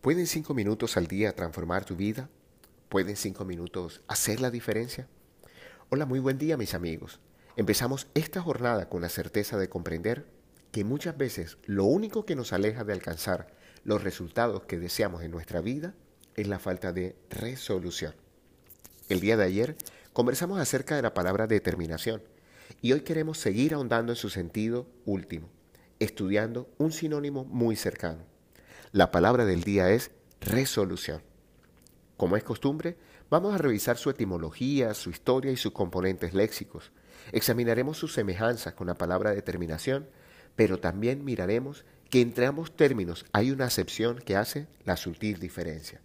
¿Pueden cinco minutos al día transformar tu vida? ¿Pueden cinco minutos hacer la diferencia? Hola, muy buen día mis amigos. Empezamos esta jornada con la certeza de comprender que muchas veces lo único que nos aleja de alcanzar los resultados que deseamos en nuestra vida es la falta de resolución. El día de ayer conversamos acerca de la palabra determinación y hoy queremos seguir ahondando en su sentido último, estudiando un sinónimo muy cercano la palabra del día es resolución. Como es costumbre, vamos a revisar su etimología, su historia y sus componentes léxicos. Examinaremos sus semejanzas con la palabra determinación, pero también miraremos que entre ambos términos hay una acepción que hace la sutil diferencia.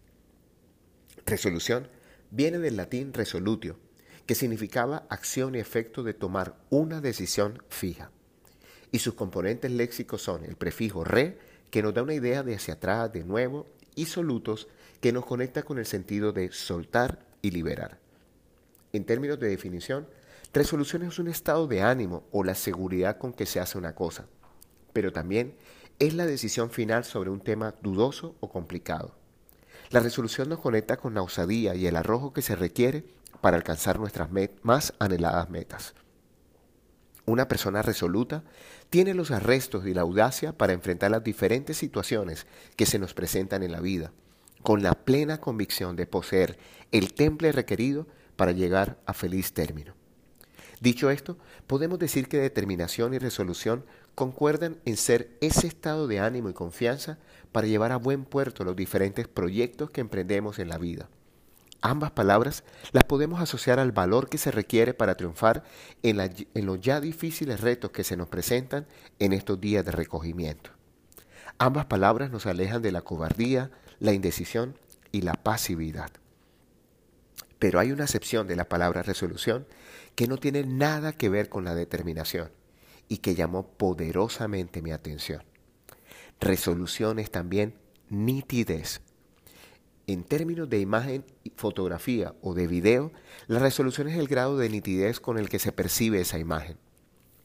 Resolución viene del latín resolutio, que significaba acción y efecto de tomar una decisión fija. Y sus componentes léxicos son el prefijo re, que nos da una idea de hacia atrás, de nuevo, y solutos, que nos conecta con el sentido de soltar y liberar. En términos de definición, resolución es un estado de ánimo o la seguridad con que se hace una cosa, pero también es la decisión final sobre un tema dudoso o complicado. La resolución nos conecta con la osadía y el arrojo que se requiere para alcanzar nuestras más anheladas metas. Una persona resoluta tiene los arrestos y la audacia para enfrentar las diferentes situaciones que se nos presentan en la vida, con la plena convicción de poseer el temple requerido para llegar a feliz término. Dicho esto, podemos decir que determinación y resolución concuerdan en ser ese estado de ánimo y confianza para llevar a buen puerto los diferentes proyectos que emprendemos en la vida Ambas palabras las podemos asociar al valor que se requiere para triunfar en, los ya difíciles retos que se nos presentan en estos días de recogimiento. Ambas palabras nos alejan de la cobardía, la indecisión y la pasividad. Pero hay una excepción de la palabra resolución que no tiene nada que ver con la determinación y que llamó poderosamente mi atención. Resolución es también nitidez en términos de imagen, fotografía o de video, la resolución es el grado de nitidez con el que se percibe esa imagen.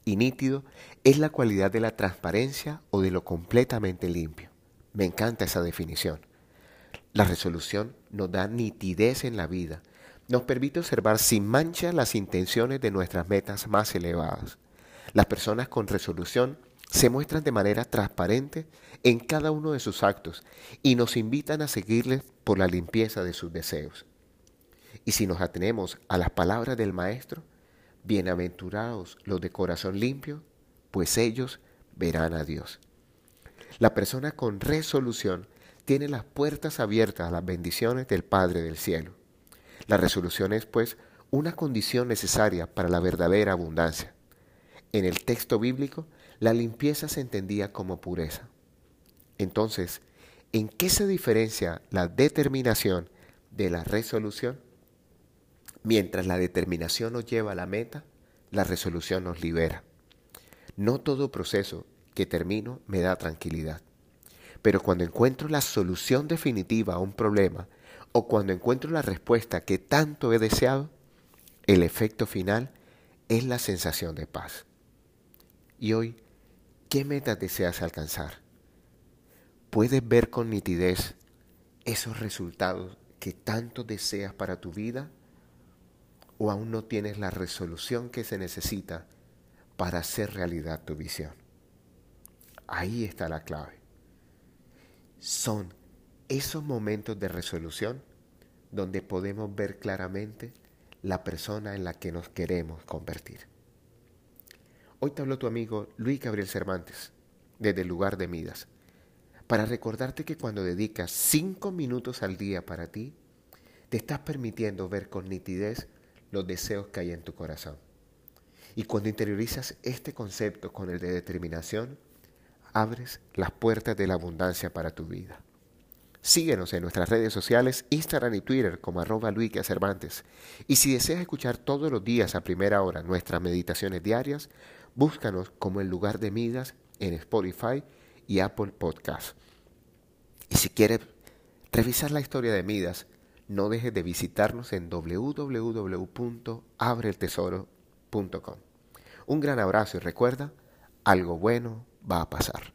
Y nítido es la cualidad de la transparencia o de lo completamente limpio. Me encanta esa definición. La resolución nos da nitidez en la vida, nos permite observar sin mancha las intenciones de nuestras metas más elevadas. Las personas con resolución se muestran de manera transparente en cada uno de sus actos y nos invitan a seguirles por la limpieza de sus deseos. Y si nos atenemos a las palabras del Maestro, bienaventurados los de corazón limpio, pues ellos verán a Dios. La persona con resolución tiene las puertas abiertas a las bendiciones del Padre del Cielo. La resolución es, pues, una condición necesaria para la verdadera abundancia. En el texto bíblico, la limpieza se entendía como pureza. Entonces, ¿en qué se diferencia la determinación de la resolución? Mientras la determinación nos lleva a la meta, la resolución nos libera. No todo proceso que termino me da tranquilidad. Pero cuando encuentro la solución definitiva a un problema o cuando encuentro la respuesta que tanto he deseado, el efecto final es la sensación de paz. Y hoy ¿Qué metas deseas alcanzar? ¿Puedes ver con nitidez esos resultados que tanto deseas para tu vida? ¿O aún no tienes la resolución que se necesita para hacer realidad tu visión? Ahí está la clave. Son esos momentos de resolución donde podemos ver claramente la persona en la que nos queremos convertir. Hoy te habló tu amigo Luis Gabriel Cervantes, desde el lugar de Midas, para recordarte que cuando dedicas cinco minutos al día para ti, te estás permitiendo ver con nitidez los deseos que hay en tu corazón. Y cuando interiorizas este concepto con el de determinación, abres las puertas de la abundancia para tu vida. Síguenos en nuestras redes sociales, Instagram y Twitter como arroba Cervantes. Y si deseas escuchar todos los días a primera hora nuestras meditaciones diarias, Búscanos como el lugar de Midas en Spotify y Apple Podcast. Y si quieres revisar la historia de Midas, no dejes de visitarnos en www.abreltesoro.com. Un gran abrazo y recuerda, algo bueno va a pasar.